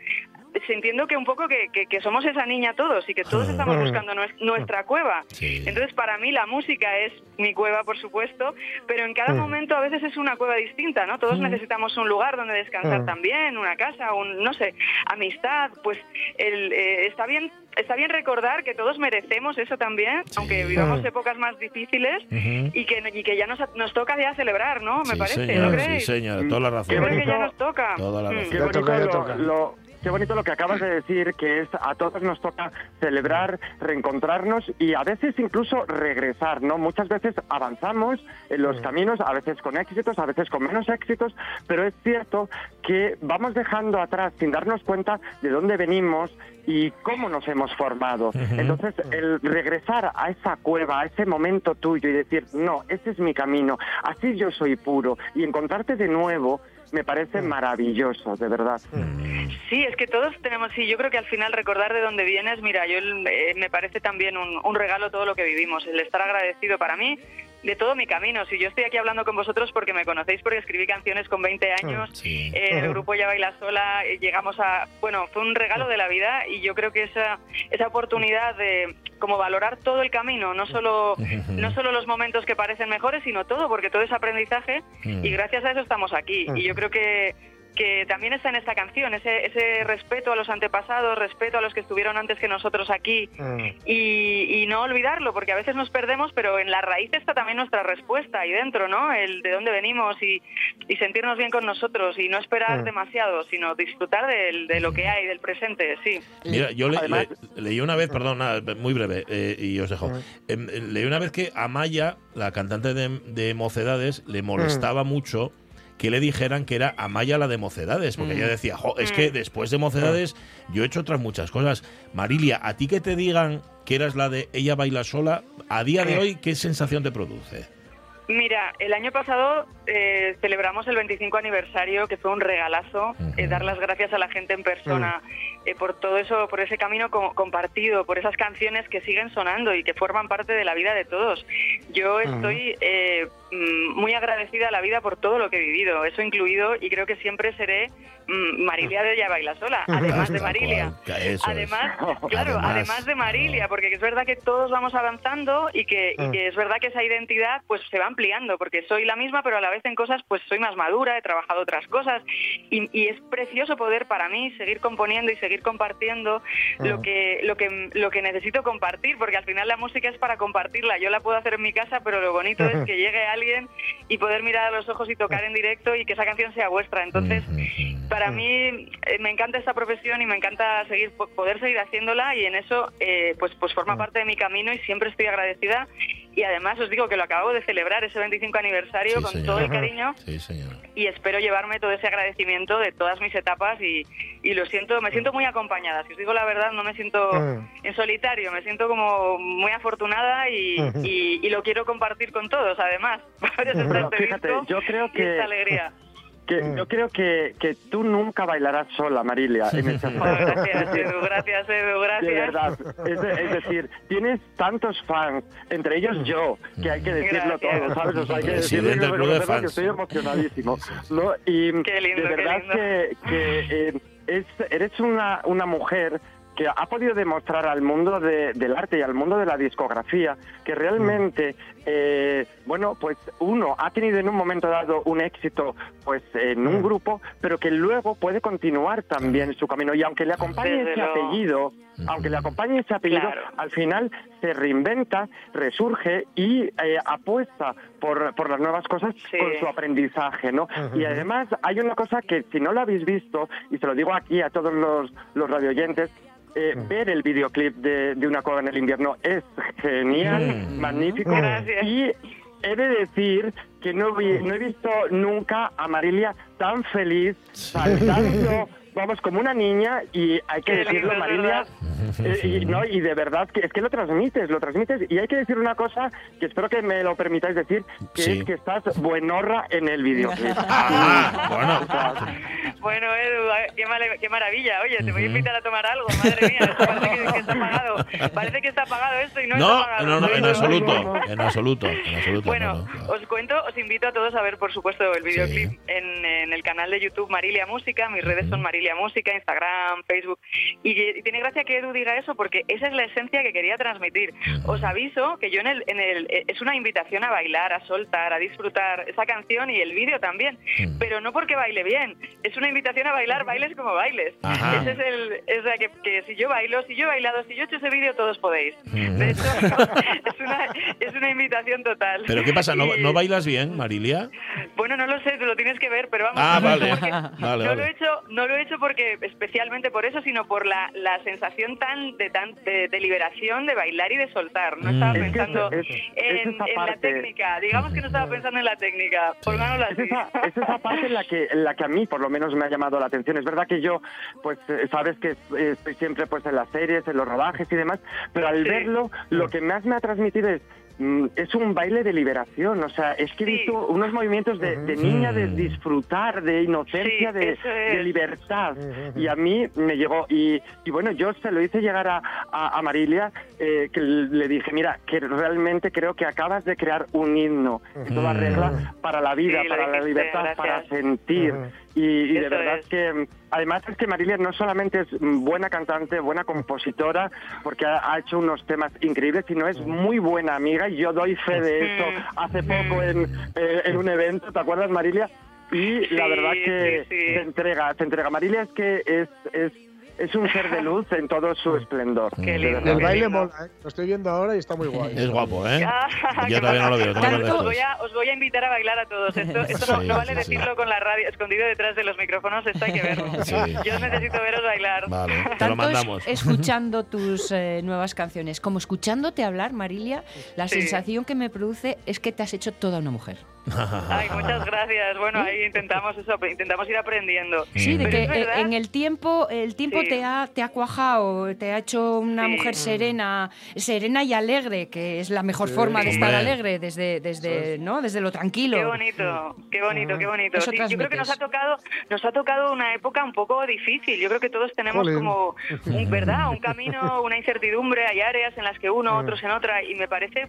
sintiendo que un poco que, que- que somos esa niña todos y que todos Ah. estamos Mm. buscando nues- nuestra cueva. Sí. Entonces, para mí la música es mi cueva, por supuesto, pero en cada Mm. momento a veces es una cueva distinta, ¿no? Todos Mm. necesitamos un lugar donde descansar Mm. también, una casa, un, no sé, amistad. Pues el, eh, está bien está bien recordar que todos merecemos eso también, Sí. aunque vivamos Mm. épocas más difíciles y que, y que ya nos, nos toca ya celebrar, ¿no? Me Sí, parece, señor, ¿no sí, creéis? señor, toda la razón. Qué Yo creo que ya nos toca. Toda la Mm. razón. Qué Ya bonito, toca, ya lo, toca. lo- qué bonito lo que acabas de decir, que es a todos nos toca celebrar, reencontrarnos y a veces incluso regresar, ¿no? Muchas veces avanzamos en los caminos, a veces con éxitos, a veces con menos éxitos, pero es cierto que vamos dejando atrás sin darnos cuenta de dónde venimos y cómo nos hemos formado. Entonces, el regresar a esa cueva, a ese momento tuyo y decir, no, ese es mi camino, así yo soy puro, y encontrarte de nuevo, me parece maravilloso, de verdad. Sí, es que todos tenemos, sí, yo creo que al final recordar de dónde vienes, mira, yo eh, me parece también un, un regalo todo lo que vivimos, el estar agradecido para mí de todo mi camino. Si yo estoy aquí hablando con vosotros porque me conocéis, porque escribí canciones con 20 años, Sí. eh, el grupo Ya Baila Sola, eh, llegamos a, bueno, fue un regalo de la vida y yo creo que esa, esa oportunidad de como valorar todo el camino, no solo, no solo los momentos que parecen mejores, sino todo, porque todo es aprendizaje y gracias a eso estamos aquí. Y yo creo que que también está en esta canción, ese, ese respeto a los antepasados, respeto a los que estuvieron antes que nosotros aquí Mm. y, y no olvidarlo, porque a veces nos perdemos, pero en la raíz está también nuestra respuesta ahí dentro, ¿no? El de dónde venimos y, y sentirnos bien con nosotros y no esperar Mm. demasiado, sino disfrutar del- de lo que hay, del presente, sí. Mira, yo le- Además- le- leí una vez, perdón, nada, muy breve, eh, y os dejo. Em, leí una vez que a Maya, la cantante de, de Mocedades, le molestaba mucho que le dijeran que era Amaya la de Mocedades, porque ella decía, "Jo, es que después de Mocedades yo he hecho otras muchas cosas. Marilia, a ti que te digan que eras la de Ella baila sola, a día de hoy, ¿qué sensación te produce? Mira, el año pasado eh, celebramos el 25 aniversario, que fue un regalazo, eh, dar las gracias a la gente en persona eh, por todo eso, por ese camino co- compartido, por esas canciones que siguen sonando y que forman parte de la vida de todos. Yo estoy eh, mm, muy agradecida a la vida por todo lo que he vivido, eso incluido, y creo que siempre seré mm, Marilia de Ella Baila Sola, además de Marilia. Además, claro, Además, de Marilia, porque es verdad que todos vamos avanzando y que, y que es verdad que esa identidad pues se va ampliando, porque soy la misma, pero a la vez en cosas pues soy más madura, he trabajado otras cosas y, y es precioso poder para mí seguir componiendo y seguir compartiendo lo que lo que lo que necesito compartir, porque al final la música es para compartirla. Yo la puedo hacer en mi casa, pero lo bonito es que llegue alguien y poder mirar a los ojos y tocar en directo y que esa canción sea vuestra. Entonces, para mí eh, me encanta esta profesión y me encanta seguir po- poder seguir haciéndola y en eso eh, pues pues forma parte de mi camino y siempre estoy agradecida y además os digo que lo acabo de celebrar ese 25 aniversario Sí, con todo el cariño Sí, y espero llevarme todo ese agradecimiento de todas mis etapas y, y lo siento, me siento muy acompañada. Si os digo la verdad, no me siento Mm. en solitario, me siento como muy afortunada y, Ujú. y- y lo quiero compartir con todos, además. Bueno, fíjate, yo creo y que- esta alegría. Que, Mm. yo creo que, que tú nunca bailarás sola, Marilia, en ese Oh, gracias, Edu, gracias, Edu, gracias. De verdad, es, de- es decir, tienes tantos fans, entre ellos yo, que hay que decirlo Gracias. todo, ¿sabes? O sea, hay que decirlo del club de que estoy emocionadísimo, ¿no? Y Qué lindo, de qué verdad lindo. que, que, eh, es- eres una, una mujer que ha podido demostrar al mundo de- del arte y al mundo de la discografía que realmente, eh, bueno, pues uno ha tenido en un momento dado un éxito pues en un grupo, pero que luego puede continuar también su camino. Y aunque le acompañe Desde ese apellido, aunque le acompañe ese apellido, Claro. al final se reinventa, resurge y eh, apuesta por, por las nuevas cosas Sí. con su aprendizaje, ¿no? Y además hay una cosa que si no lo habéis visto, y se lo digo aquí a todos los, los radioyentes, eh, ver el videoclip de, de Una cueva en el invierno es genial, Mm. magnífico. Gracias. Y he de decir que no, vi- no he visto nunca a Marilia tan feliz, saltando, vamos, como una niña, y hay que decirlo, Marilia, eh, y, no, y de verdad, que es que lo transmites, lo transmites, y hay que decir una cosa que espero que me lo permitáis decir, que Sí. es que estás buenorra en el videoclip. Ah, bueno. Bueno, Edu, qué, male- qué maravilla. Oye, te voy a invitar a tomar algo, madre mía. Esto parece que, que está pagado. Parece que está pagado esto y no, está No, pagado. no, no, en absoluto, en absoluto, en absoluto. Bueno, no, no. os cuento, os invito a todos a ver, por supuesto, el videoclip en, en el canal de YouTube Marilia Música. Mis redes son Marilia Música, Instagram, Facebook. Y, y tiene gracia que Edu diga eso porque esa es la esencia que quería transmitir. Os aviso que yo en el, en el eh, es una invitación a bailar, a soltar, a disfrutar esa canción y el vídeo también. Pero no porque baile bien, es una invitación a bailar, bailes como bailes. Ajá. Ese es el, es la que, que si yo bailo, si yo he bailado, si yo he hecho ese vídeo, todos podéis. De hecho, es una, es una invitación total. ¿Pero qué pasa? ¿No, no bailas bien, Marilia? bueno, no lo sé, tú lo tienes que ver, pero vamos. Ah, vale. Vale, no vale. lo he hecho, no lo he hecho porque especialmente por eso, sino por la, la sensación tan de tan de, de liberación de bailar y de soltar. No estaba Mm. Es que pensando es- es en, en la parte. técnica. Digamos que no estaba pensando en la técnica. Pongámoslo Es así. esa, es esa parte en la que en la que a mí por lo menos me ha llamado la atención. Es verdad que yo, pues eh, sabes que eh, estoy siempre pues en las series, en los rodajes y demás, pero al Sí. verlo, lo que más me ha transmitido es es un baile de liberación, o sea, es que he Sí. visto unos movimientos de, de niña, de Mm. disfrutar, de inocencia, Sí, de, libertad. Y a mí me llegó, y, y bueno, yo se lo hice llegar a, a, a Marilia, eh, que le dije, mira, que realmente creo que acabas de crear un himno en toda Mm. regla para la vida, Sí, para la libertad, gracias. para sentir. Y, y de verdad es. que, además es que Marilia no solamente es buena cantante, buena compositora, porque ha, ha hecho unos temas increíbles, sino es muy buena amiga, y yo doy fe de eso Mm. hace poco en, eh, en un evento, ¿te acuerdas Marilia? Y la Sí, verdad que sí, sí. se entrega, se entrega. Marilia es que es, es, es un ser de luz en todo su esplendor. Qué lindo. El Qué baile lindo. mola, ¿eh? Lo estoy viendo ahora y está muy guay. Es guapo, ¿eh? Ah, Yo todavía no lo veo, Tanto, os, voy a, os voy a invitar a bailar a todos. Esto, esto no, Sí, no vale sí, sí. decirlo con la radio, escondido detrás de los micrófonos, esto hay que verlo. Sí. Yo necesito veros bailar. Vale, te lo Tanto mandamos. escuchando tus eh, nuevas canciones como escuchándote hablar, Marilia, la Sí. sensación que me produce es que te has hecho toda una mujer. Ay, muchas gracias. Bueno, ahí intentamos eso, intentamos ir aprendiendo. Sí, de que eh, verdad- en el tiempo, el tiempo Sí. te ha te ha cuajado, te ha hecho una Sí. mujer serena, serena y alegre, que es la mejor forma de estar alegre desde desde no desde lo tranquilo. Qué bonito, qué bonito, qué bonito. Yo creo que nos ha tocado, nos ha tocado una época un poco difícil. Yo creo que todos tenemos Jolín. como un verdad, un camino, una incertidumbre. Hay áreas en las que uno, otros en otra, y me parece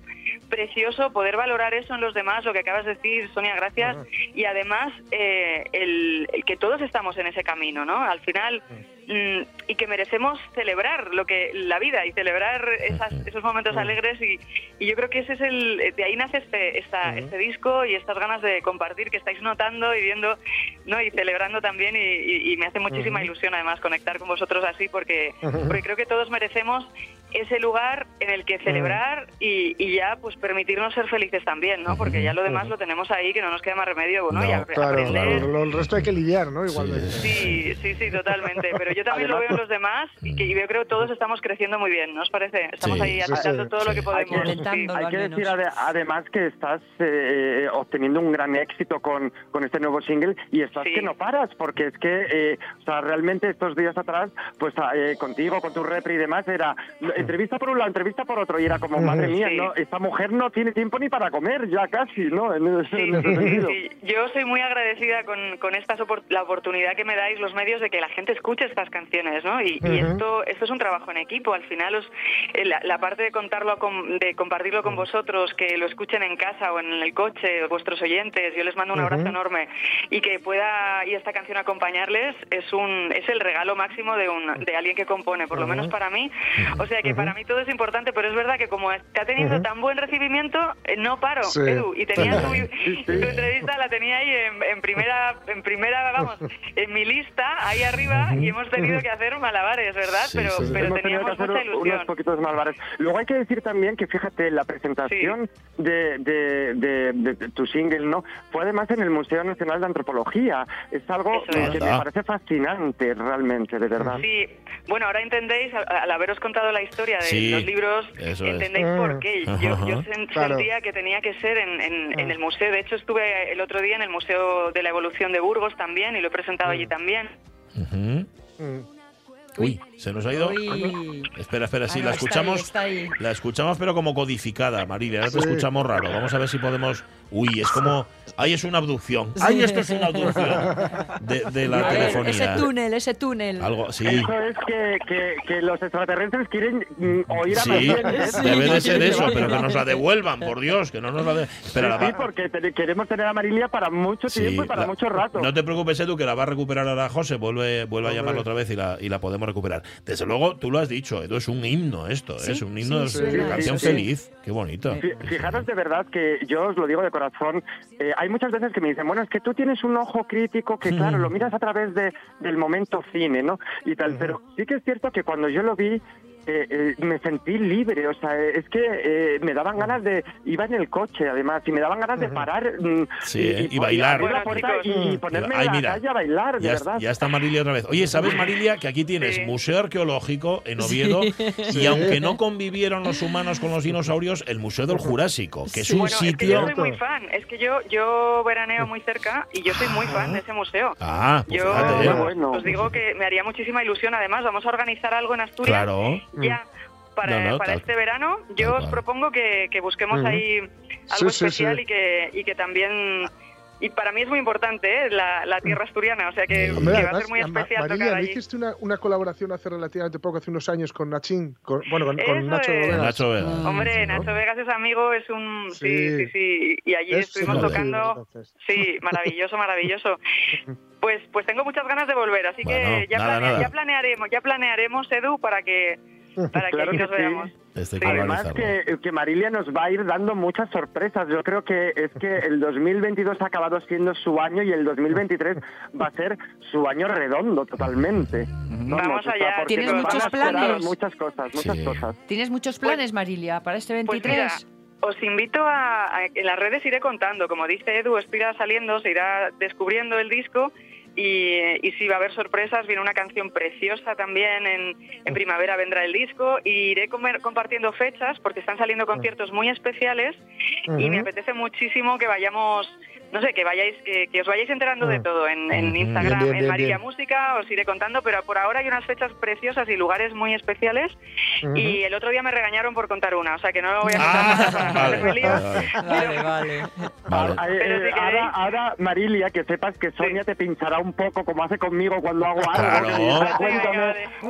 precioso poder valorar eso en los demás. Lo que acabas de decir, Sonia, gracias. Y además eh, el, el que todos estamos en ese camino, ¿no? Al final mm, y que merecemos celebrar lo que la vida y celebrar esas- esos momentos alegres y, y yo creo que ese es el de ahí nace este esta- este disco y estas ganas de compartir que estáis notando y viendo no y celebrando también y, y- y me hace muchísima ilusión además conectar con vosotros así porque porque creo que todos merecemos ese lugar en el que celebrar y, y ya pues permitirnos ser felices también no porque ya lo demás lo tenemos ahí que no nos queda más remedio bueno y No, a- Claro, aprender lo- lo- el resto hay que lidiar, ¿no? Igualmente. Sí, sí, sí, totalmente. Pero yo también lo veo en los demás y que y yo creo que todos estamos creciendo muy bien, ¿no os parece? Estamos Sí, ahí sí, sí, todo lo que podemos. Hay que-. Hay decir ade- además que estás eh, obteniendo un gran éxito con, con este nuevo single y estás Sí. que no paras, porque es que, eh, o sea, realmente estos días atrás, pues eh, contigo, con tu repri y demás, era entrevista por un lado, entrevista por otro, y era como, madre mía, Sí. ¿no? esta mujer no tiene tiempo ni para comer, ya casi, ¿no? En ese, Sí, en ese sentido. sí. Yo soy muy agradecida con, con esta la oportunidad que me dais los medios de que la gente escuche estas canciones, ¿no? Y, esto esto es un trabajo en equipo. Al final, os- eh, la, la parte de contarlo, con- de compartirlo con vosotros, que lo escuchen en casa o en el coche, vuestros oyentes, yo les mando un abrazo enorme y que pueda y esta canción acompañarles es un es el regalo máximo de un de alguien que compone, por lo menos para mí. O sea que para mí todo es importante, pero es verdad que como está teniendo Ujú. tan buen recibimiento, eh, no paro, Sí. Edu, y tenía tu, Sí, tu sí. entrevista la tenía ahí en, en primera, en primera, vamos, en mi lista, ahí arriba, y hemos tenido que hacer malabares, ¿verdad? Sí, pero teníamos hacer mucha unos ilusión. poquitos malvares. Luego hay que decir también que, fíjate, la presentación de, de, de- tu single, ¿no? Fue además en el Museo Nacional de Antropología. Es algo es. que me parece fascinante, realmente, de verdad. Sí, bueno, ahora entendéis, al, al haberos contado la historia historia de Sí, los libros, eso es. entendéis Ah. por qué. Yo, yo Ajá. sen- Claro. sentía que tenía que ser en, en- en el museo. De hecho, estuve el otro día en el Museo de la Evolución de Burgos también y lo he presentado allí también. Ujú. Mm. Uy, se nos ha ido. Uy. Espera, espera, sí, Ah, la no, está escuchamos. ahí, está ahí. La escuchamos, pero como codificada, Marilia. Ahora te Sí. escuchamos raro. Vamos a ver si podemos. Uy, es como. Ahí es una abducción. Ay, esto es una abducción de, de la telefonía. ese túnel, ese túnel. Algo, sí. Eso es que, que, que los extraterrestres quieren mm, oír a Sí. ¿eh? debe de ser eso, pero que nos la devuelvan, por Dios, que no nos la de... La sí, va- porque te- queremos tener a Marilia para mucho Sí, tiempo y para la- mucho rato. No te preocupes, Edu, que la va a recuperar ahora José. Vuelve, vuelve a llamarla otra vez y la, y la podemos recuperar. Desde luego, tú lo has dicho, Edu, es un himno esto. Sí, es un himno, sí, es sí, una sí, canción sí. feliz. Qué bonito. Fi- Fijaros de verdad que yo os lo digo de corazón, eh, hay muchas veces que me dicen, bueno, es que tú tienes un ojo crítico que, claro, lo miras a través de, del momento cine, ¿no? Y tal, pero sí que es cierto que cuando yo lo vi, eh, eh, me sentí libre, o sea, eh, es que eh, me daban ganas de, iba en el coche además, y me daban ganas de parar mm, Sí, ¿eh? y y bailar. la puerta y ponerme Ay, en la calle a bailar, de Ya, verdad. ya está Marilia otra vez. Oye, ¿sabes, Marilia, que aquí tienes Sí. Museo Arqueológico en Oviedo y aunque no convivieron los humanos con los dinosaurios, el Museo del Jurásico, que es un Bueno, es que yo sitio... soy muy fan. Es que yo, yo veraneo muy cerca y yo soy muy fan de ese museo. Ah, pues Yo fíjate, ¿eh? Ah, bueno. os digo que me haría muchísima ilusión. Además, vamos a organizar algo en Asturias Claro. Ya para, No, no, para este verano. Yo os cual. propongo que, que busquemos ahí algo sí, especial sí. y que y que también y para mí es muy importante ¿eh? la, la tierra asturiana, o sea que, Sí. que Hombre, va a ser muy especial Marilia, tocar ¿no allí. hiciste una, una colaboración hace relativamente poco, hace unos años, con Nachín? Con, bueno, con, Nacho. Vegas. Nacho. Hombre, ¿no? Nacho Vegas es amigo, es un... Sí, Sí. sí, sí. Y allí Es estuvimos tocando... Sí, maravilloso, maravilloso. Pues, pues tengo muchas ganas de volver, así Bueno, que ya, nada, planea- nada. ya planearemos, ya planearemos, Edu, para que para que Claro que nos sí. veamos. Que Además que, que Marilia nos va a ir dando muchas sorpresas. Yo creo que es que el 2022 ha acabado siendo su año y el 2023 va a ser su año redondo totalmente. Vamos o sea, allá. porque ¿Tienes nos van a muchos planes? Muchas cosas, muchas Sí. cosas. ¿Tienes muchos planes, Marilia, para este Pues 23? mira, os invito a, a- en las redes iré contando, como dice Edu, esto irá saliendo, se irá descubriendo el disco y, y sí va a haber sorpresas, viene una canción preciosa también, en, en primavera vendrá el disco. Y iré comer- compartiendo fechas porque están saliendo conciertos muy especiales y me apetece muchísimo que vayamos, no sé, que vayáis, que, que os vayáis enterando de Mm. todo en. Instagram, Bien, bien, en bien. Música, os iré contando, pero por ahora hay unas fechas preciosas y lugares muy especiales y el otro día me regañaron por contar una, o sea que no lo voy a Ah, contar para no vale, vale, Vale, vale. Vale. Ah, eh, Pero eh, si queréis- ahora, ahora, Marilia, que sepas que Sonia te pinchará un poco como hace conmigo cuando hago algo. Claro.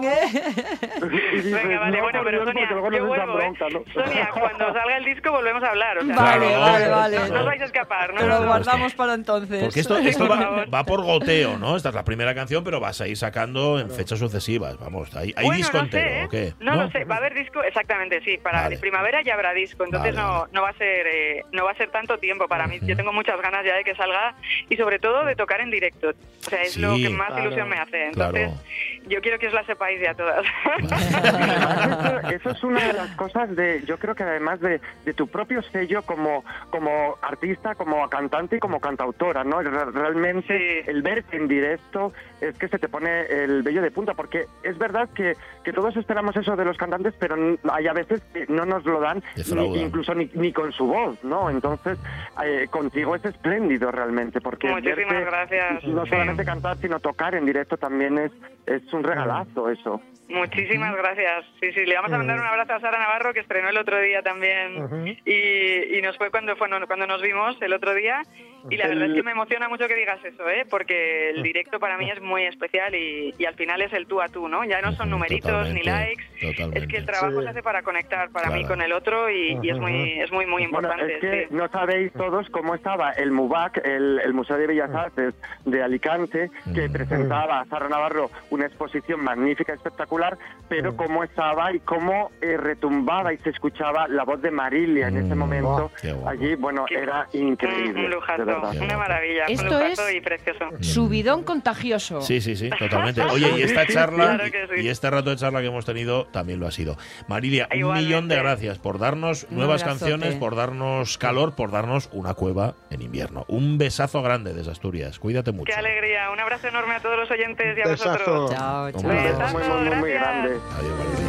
dices, Venga, vale, "No, bueno, pero Sonia, yo vuelvo, ¿eh? bronca, ¿no? Sonia, cuando salga el disco volvemos a hablar, o sea, Vale, vale, vale. no, no os vais a escapar, ¿no? Guardamos para entonces. Porque esto, esto va, por goteo, ¿no? Esta es la primera canción, pero vas a ir sacando en fechas sucesivas. Vamos, ¿hay, hay Bueno, disco no entero sé, ¿eh? o qué? No, lo sé, va a haber disco, exactamente, sí, para Vale. primavera ya habrá disco, entonces Vale, no, no va a ser eh, no va a ser tanto tiempo para mí. Yo tengo muchas ganas ya de que salga y sobre todo de tocar en directo. O sea, es lo que más Claro. ilusión me hace. Claro. Entonces, yo quiero que os la sepáis ya todas. Eso, eso es una de las cosas de, yo creo que además de, de tu propio sello como, como artista, como cantante como cantautora, ¿no? Re- Realmente Sí. el verte en directo es que se te pone el vello de punta, porque es verdad que, que todos esperamos eso de los cantantes, pero n- hay a veces que no nos lo dan, ni, incluso ni, ni con su voz, ¿no? Entonces, eh, contigo es espléndido realmente, porque Muchísimas verte gracias. no Sí. solamente cantar, sino tocar en directo también es, es un regalazo eso. Muchísimas gracias. Sí, sí, le vamos a mandar un abrazo a Sara Navarro, que estrenó el otro día también. Y, y nos fue cuando, fue cuando nos vimos el otro día. Y la verdad es que me emociona mucho que digas eso, ¿eh? porque el directo para mí es muy especial y, y al final es el tú a tú, ¿no? Ya no son numeritos ni totalmente, likes. totalmente. Es que el trabajo Sí. se hace para conectar para mí Claro. con el otro y, y es muy es muy muy Bueno, importante. es que sí. no sabéis todos cómo estaba el MUBAC, el, el Museo de Bellas Artes de Alicante, que Mm. presentaba a Sara Navarro una exposición magnífica, espectacular, pero cómo estaba y cómo eh, retumbaba y se escuchaba la voz de Marilia en ese Mm, momento. Allí, bueno, Qué- era un, increíble. un lujazo, de verdad. Una maravilla, Esto un es- y precioso. Subidón contagioso. Sí, sí, sí, totalmente. Oye, y esta charla claro que sí. y este rato de charla que hemos tenido también lo ha sido. Marilia, un millón de gracias por darnos Un nuevas abrazote. canciones, por darnos calor, por darnos una cueva en invierno. Un besazo grande desde Asturias. Cuídate mucho. Qué alegría. Un abrazo enorme a todos los oyentes y a Besazo. vosotros. Chao, Un chao. besazo. Besazo, Muy, muy, muy, grande. Adiós, Marilia.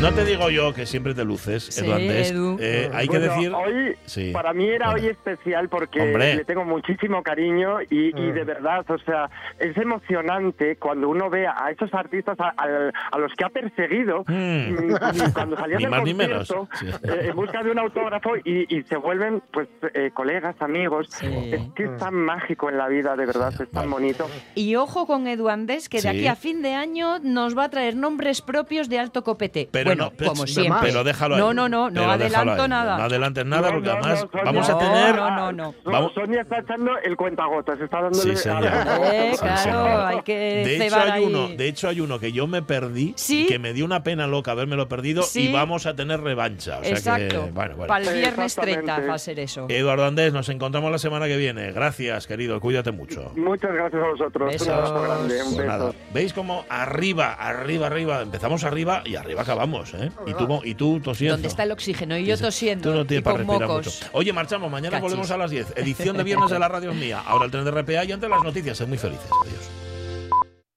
No te digo yo que siempre te luces, Sí, Edu Andés. Edu. Eh, hay que decir. Hoy, Sí. para mí era Bueno. hoy especial porque Hombre. le tengo muchísimo cariño y, y de verdad, o sea, es emocionante cuando uno ve a esos artistas a, a- a los que ha perseguido Mm. cuando salían Ni del más ni menos. concierto Sí. eh, en busca de un autógrafo y, y se vuelven pues eh, colegas, amigos. Sí. Es que es tan mágico en la vida, de verdad, es tan bonito. Y ojo con Edu Andés, que de aquí a fin de año nos va a traer nombres propios de alto copete. Pero bueno, no, pero- como siempre. Pero déjalo ahí. No, no, no, no adelanto nada. No adelantes nada No, porque no, además no, Sonia, vamos a tener. no, no, no. Vamos- Sonia está echando el cuentagotas, está dándole Sí, señor. Eh, Sí, claro, señor. hay que De hecho, hay ahí. uno, de hecho, hay uno que yo me perdí, Sí. que me dio una pena loca habermelo perdido Sí. y vamos a tener revancha. O sea Exacto. que, bueno, bueno. Para el viernes 30 Exactamente. va a ser eso. Eduardo Andés, nos encontramos la semana que viene. Gracias, querido. Cuídate mucho. Muchas gracias a vosotros. Besos. Un abrazo grande, un Pues nada, beso. ¿Veis cómo arriba, arriba, arriba? Empezamos arriba y arriba acabamos, ¿eh? Y tú, y tú tosiendo. ¿Dónde está el oxígeno? Y yo tosiendo. Tú no y tienes para con respirar mocos. mucho. Oye, marchamos. Mañana Cachis. volvemos a las 10. Edición de viernes de la radio es mía. Ahora el tren de RPA y antes las noticias. Sed muy felices. Adiós.